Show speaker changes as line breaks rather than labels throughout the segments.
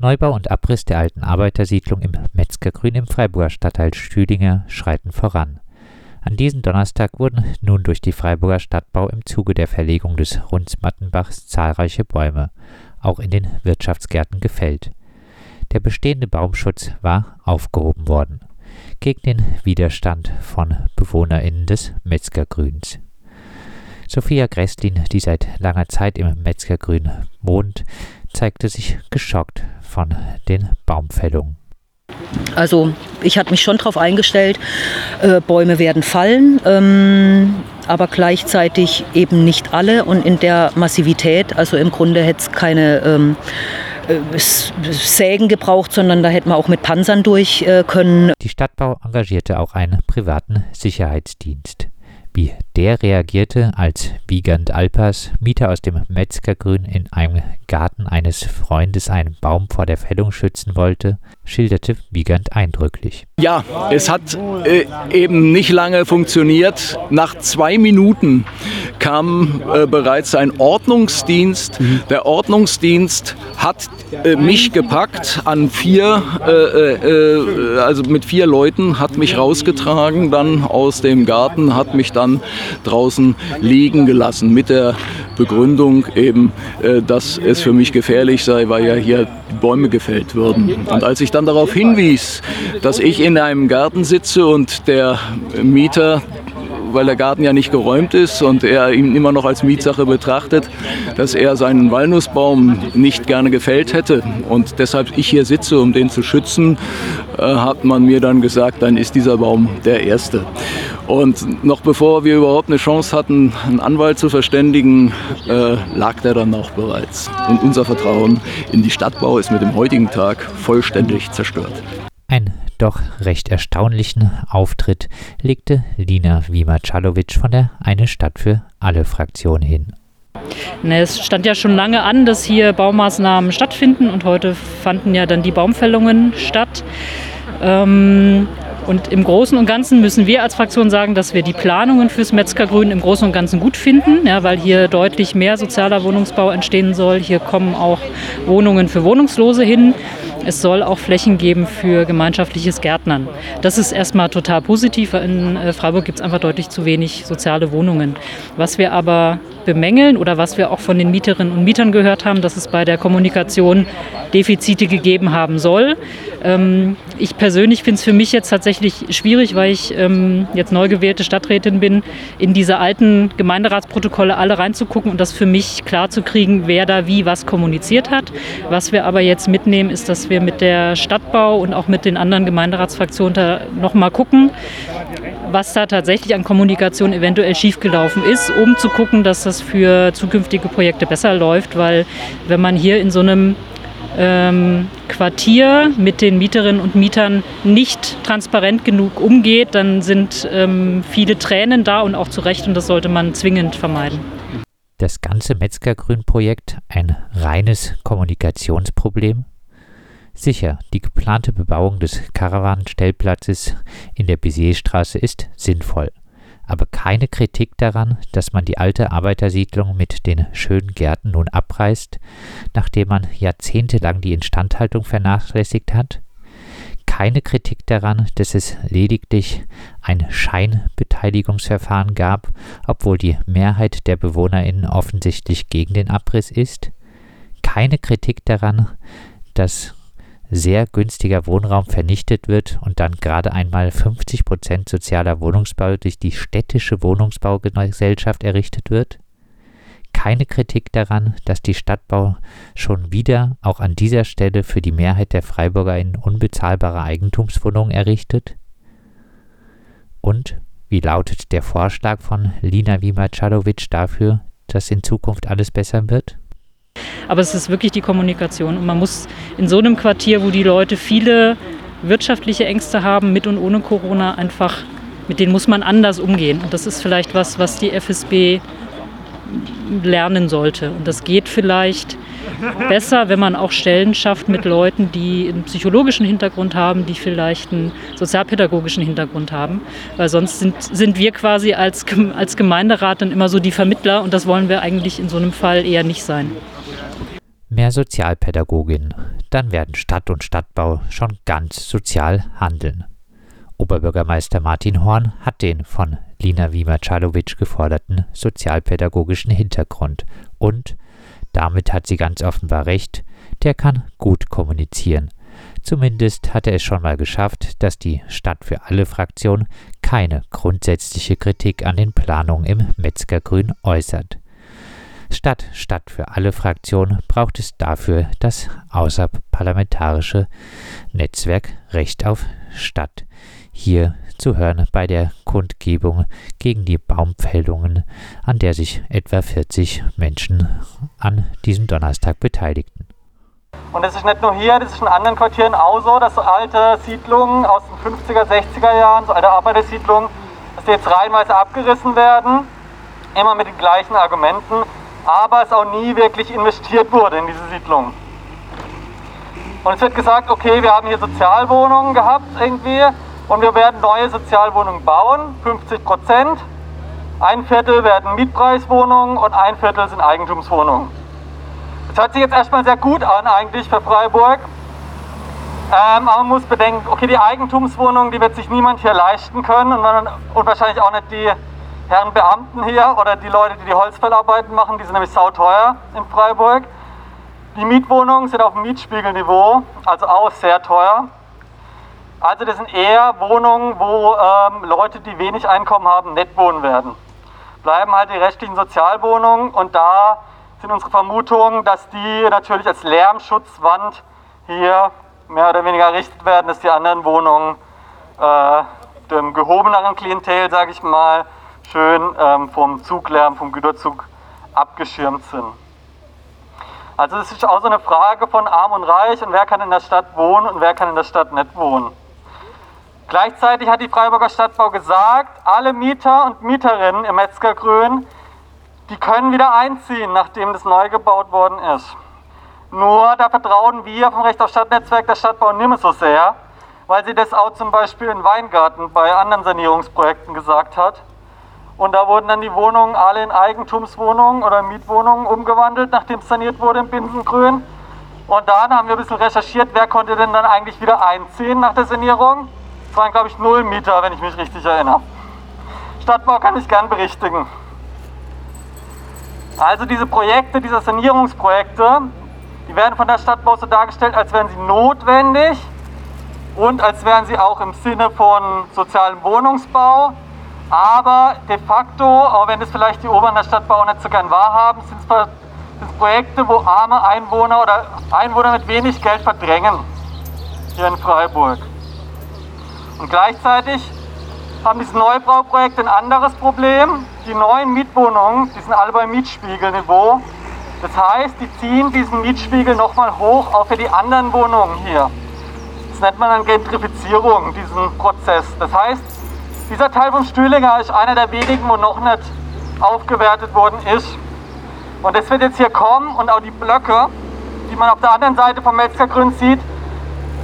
Neubau und Abriss der alten Arbeitersiedlung im Metzgergrün im Freiburger Stadtteil Stüdinger schreiten voran. An diesem Donnerstag wurden nun durch die Freiburger Stadtbau im Zuge der Verlegung des Runzmattenbachs zahlreiche Bäume, auch in den Wirtschaftsgärten, gefällt. Der bestehende Baumschutz war aufgehoben worden gegen den Widerstand von BewohnerInnen des Metzgergrüns. Sophia Gresslin, die seit langer Zeit im Metzgergrün wohnt, zeigte sich geschockt von den Baumfällungen.
Also ich hatte mich schon darauf eingestellt, äh, Bäume werden fallen, ähm, aber gleichzeitig eben nicht alle und in der Massivität. Also im Grunde hätte es keine ähm, äh, Sägen gebraucht, sondern da hätte man auch mit Panzern durch äh, können.
Die Stadtbau engagierte auch einen privaten Sicherheitsdienst. Wie der reagierte, als Wiegand Alpers, Mieter aus dem Metzgergrün, in einem Garten eines Freundes einen Baum vor der Fällung schützen wollte, schilderte Wiegand eindrücklich.
Ja, es hat äh, eben nicht lange funktioniert. Nach zwei Minuten kam äh, bereits ein Ordnungsdienst. Mhm. Der Ordnungsdienst hat äh, mich gepackt an vier, äh, äh, also mit vier Leuten, hat mich rausgetragen dann aus dem Garten, hat mich dann draußen liegen gelassen mit der Begründung eben, äh, dass es für mich gefährlich sei, weil ja hier Bäume gefällt würden. Und als ich dann darauf hinwies, dass ich in einem Garten sitze und der Mieter weil der Garten ja nicht geräumt ist und er ihn immer noch als Mietsache betrachtet, dass er seinen Walnussbaum nicht gerne gefällt hätte und deshalb ich hier sitze, um den zu schützen, äh, hat man mir dann gesagt, dann ist dieser Baum der erste. Und noch bevor wir überhaupt eine Chance hatten, einen Anwalt zu verständigen, äh, lag der dann auch bereits. Und unser Vertrauen in die Stadtbau ist mit dem heutigen Tag vollständig zerstört.
Ein doch recht erstaunlichen Auftritt legte Lina Wimacalovic von der Eine Stadt für alle Fraktion hin.
Ne, es stand ja schon lange an, dass hier Baumaßnahmen stattfinden und heute fanden ja dann die Baumfällungen statt. Ähm, und im Großen und Ganzen müssen wir als Fraktion sagen, dass wir die Planungen fürs Metzgergrün im Großen und Ganzen gut finden, ja, weil hier deutlich mehr sozialer Wohnungsbau entstehen soll. Hier kommen auch Wohnungen für Wohnungslose hin. Es soll auch Flächen geben für gemeinschaftliches Gärtnern. Das ist erstmal total positiv. In äh, Freiburg gibt es einfach deutlich zu wenig soziale Wohnungen. Was wir aber bemängeln oder was wir auch von den Mieterinnen und Mietern gehört haben, dass es bei der Kommunikation Defizite gegeben haben soll. Ähm, ich persönlich finde es für mich jetzt tatsächlich schwierig, weil ich ähm, jetzt neu gewählte Stadträtin bin, in diese alten Gemeinderatsprotokolle alle reinzugucken und das für mich klar zu kriegen, wer da wie was kommuniziert hat. Was wir aber jetzt mitnehmen, ist, dass wir mit der Stadtbau und auch mit den anderen Gemeinderatsfraktionen da nochmal gucken, was da tatsächlich an Kommunikation eventuell schiefgelaufen ist, um zu gucken, dass das für zukünftige Projekte besser läuft, weil wenn man hier in so einem ähm, Quartier mit den Mieterinnen und Mietern nicht transparent genug umgeht, dann sind ähm, viele Tränen da und auch zu Recht und das sollte man zwingend vermeiden.
Das ganze Metzgergrün-Projekt ein reines Kommunikationsproblem? Sicher, die geplante Bebauung des Karawanenstellplatzes in der Bizierstraße ist sinnvoll aber keine Kritik daran, dass man die alte Arbeitersiedlung mit den schönen Gärten nun abreißt, nachdem man jahrzehntelang die Instandhaltung vernachlässigt hat? Keine Kritik daran, dass es lediglich ein Scheinbeteiligungsverfahren gab, obwohl die Mehrheit der Bewohnerinnen offensichtlich gegen den Abriss ist? Keine Kritik daran, dass sehr günstiger Wohnraum vernichtet wird und dann gerade einmal 50 Prozent sozialer Wohnungsbau durch die städtische Wohnungsbaugesellschaft errichtet wird? Keine Kritik daran, dass die Stadtbau schon wieder auch an dieser Stelle für die Mehrheit der Freiburger in unbezahlbare Eigentumswohnungen errichtet? Und wie lautet der Vorschlag von Lina Wimacalovic dafür, dass in Zukunft alles besser wird?
Aber es ist wirklich die Kommunikation. Und man muss in so einem Quartier, wo die Leute viele wirtschaftliche Ängste haben, mit und ohne Corona, einfach, mit denen muss man anders umgehen. Und das ist vielleicht was, was die FSB lernen sollte. Und das geht vielleicht besser, wenn man auch Stellen schafft mit Leuten, die einen psychologischen Hintergrund haben, die vielleicht einen sozialpädagogischen Hintergrund haben. Weil sonst sind, sind wir quasi als, als Gemeinderat dann immer so die Vermittler und das wollen wir eigentlich in so einem Fall eher nicht sein.
Mehr Sozialpädagogin, dann werden Stadt und Stadtbau schon ganz sozial handeln. Oberbürgermeister Martin Horn hat den von Lina Wiemer-Czalowitsch geforderten sozialpädagogischen Hintergrund und, damit hat sie ganz offenbar recht, der kann gut kommunizieren. Zumindest hat er es schon mal geschafft, dass die Stadt für alle Fraktion keine grundsätzliche Kritik an den Planungen im Metzgergrün äußert. Statt Stadt für alle Fraktionen braucht es dafür das außerparlamentarische Netzwerk Recht auf Stadt. Hier zu hören bei der Kundgebung gegen die Baumpfählungen, an der sich etwa 40 Menschen an diesem Donnerstag beteiligten.
Und das ist nicht nur hier, das ist in anderen Quartieren auch so, dass so alte Siedlungen aus den 50er, 60er Jahren, so alte Arbeitersiedlungen, dass die jetzt reihenweise abgerissen werden, immer mit den gleichen Argumenten, aber es auch nie wirklich investiert wurde in diese Siedlungen. Und es wird gesagt, okay, wir haben hier Sozialwohnungen gehabt irgendwie, und wir werden neue Sozialwohnungen bauen, 50 Prozent. Ein Viertel werden Mietpreiswohnungen und ein Viertel sind Eigentumswohnungen. Das hört sich jetzt erstmal sehr gut an eigentlich für Freiburg. Ähm, aber man muss bedenken, okay, die Eigentumswohnungen, die wird sich niemand hier leisten können und, und wahrscheinlich auch nicht die Herren Beamten hier oder die Leute, die die Holzfällarbeiten machen, die sind nämlich sauteuer in Freiburg. Die Mietwohnungen sind auf dem Mietspiegelniveau, also auch sehr teuer. Also das sind eher Wohnungen, wo ähm, Leute, die wenig Einkommen haben, nett wohnen werden. Bleiben halt die rechtlichen Sozialwohnungen und da sind unsere Vermutungen, dass die natürlich als Lärmschutzwand hier mehr oder weniger errichtet werden, dass die anderen Wohnungen äh, dem gehobeneren Klientel, sage ich mal, schön ähm, vom Zuglärm, vom Güterzug abgeschirmt sind. Also es ist auch so eine Frage von Arm und Reich und wer kann in der Stadt wohnen und wer kann in der Stadt nicht wohnen. Gleichzeitig hat die Freiburger Stadtbau gesagt, alle Mieter und Mieterinnen im Metzgergrün, die können wieder einziehen, nachdem das neu gebaut worden ist. Nur da vertrauen wir vom Recht auf Stadtnetzwerk der Stadtbau nicht mehr so sehr, weil sie das auch zum Beispiel in Weingarten bei anderen Sanierungsprojekten gesagt hat. Und da wurden dann die Wohnungen alle in Eigentumswohnungen oder Mietwohnungen umgewandelt, nachdem es saniert wurde im Binsengrün. Und dann haben wir ein bisschen recherchiert, wer konnte denn dann eigentlich wieder einziehen nach der Sanierung. Es waren, glaube ich, null Mieter, wenn ich mich richtig erinnere. Stadtbau kann ich gern berichtigen. Also diese Projekte, diese Sanierungsprojekte, die werden von der Stadtbau so dargestellt, als wären sie notwendig und als wären sie auch im Sinne von sozialem Wohnungsbau. Aber de facto, auch wenn das vielleicht die Oberen der Stadtbau nicht so gern wahrhaben, sind es Projekte, wo arme Einwohner oder Einwohner mit wenig Geld verdrängen hier in Freiburg. Und gleichzeitig haben diese Neubauprojekte ein anderes Problem. Die neuen Mietwohnungen, die sind alle beim Mietspiegelniveau. Das heißt, die ziehen diesen Mietspiegel nochmal hoch, auch für die anderen Wohnungen hier. Das nennt man dann Gentrifizierung, diesen Prozess. Das heißt, dieser Teil vom Stühlinger ist einer der wenigen, wo noch nicht aufgewertet worden ist. Und das wird jetzt hier kommen und auch die Blöcke, die man auf der anderen Seite vom Metzgergrün sieht,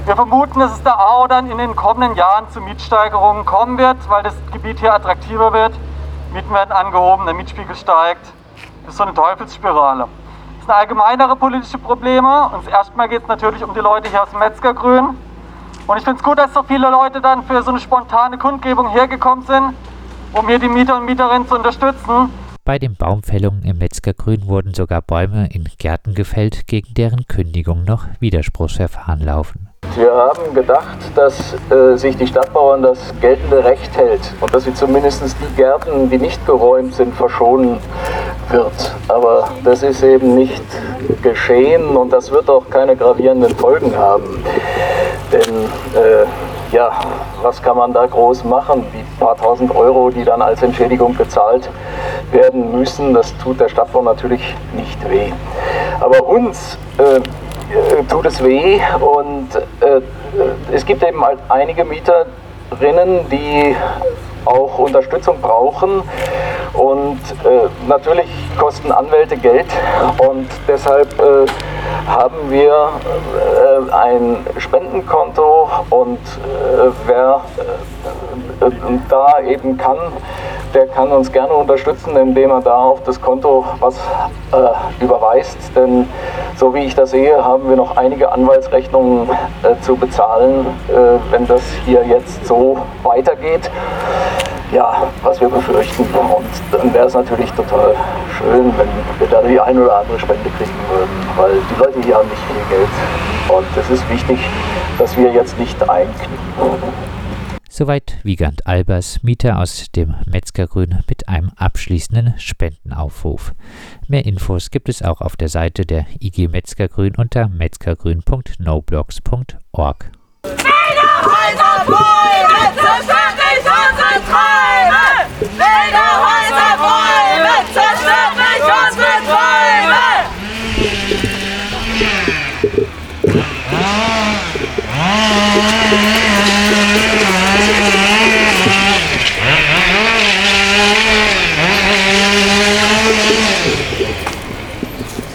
wir vermuten, dass es da auch dann in den kommenden Jahren zu Mietsteigerungen kommen wird, weil das Gebiet hier attraktiver wird. Mieten werden angehoben, der Mietspiegel steigt. Das ist so eine Teufelsspirale. Das sind allgemeinere politische Probleme. Und erstmal geht es natürlich um die Leute hier aus dem Metzgergrün. Und ich finde es gut, dass so viele Leute dann für so eine spontane Kundgebung hergekommen sind, um hier die Mieter und Mieterinnen zu unterstützen.
Bei den Baumfällungen im Metzgergrün wurden sogar Bäume in Gärten gefällt, gegen deren Kündigung noch Widerspruchsverfahren laufen.
Wir haben gedacht, dass äh, sich die Stadtbauern das geltende Recht hält und dass sie zumindest die Gärten, die nicht geräumt sind, verschonen wird. Aber das ist eben nicht geschehen und das wird auch keine gravierenden Folgen haben. Denn äh, ja, was kann man da groß machen? Die paar tausend Euro, die dann als Entschädigung gezahlt werden müssen, das tut der Stadtbau natürlich nicht weh. Aber uns äh, äh, tut es weh und äh, es gibt eben halt einige Mieterinnen, die auch Unterstützung brauchen und äh, natürlich kosten Anwälte Geld und deshalb äh, haben wir äh, ein Spendenkonto und äh, wer äh, da eben kann, der kann uns gerne unterstützen, indem er da auf das Konto was äh, überweist. Denn so wie ich das sehe, haben wir noch einige Anwaltsrechnungen äh, zu bezahlen, äh, wenn das hier jetzt so weitergeht. Ja, was wir befürchten. Und dann wäre es natürlich total schön, wenn wir da die ein oder andere Spende kriegen würden, weil die Leute hier haben nicht viel Geld. Und es ist wichtig, dass wir jetzt nicht einknicken.
Soweit Wiegand Albers, Mieter aus dem Metzgergrün mit einem abschließenden Spendenaufruf. Mehr Infos gibt es auch auf der Seite der IG Metzgergrün unter metzgergrün.noblogs.org.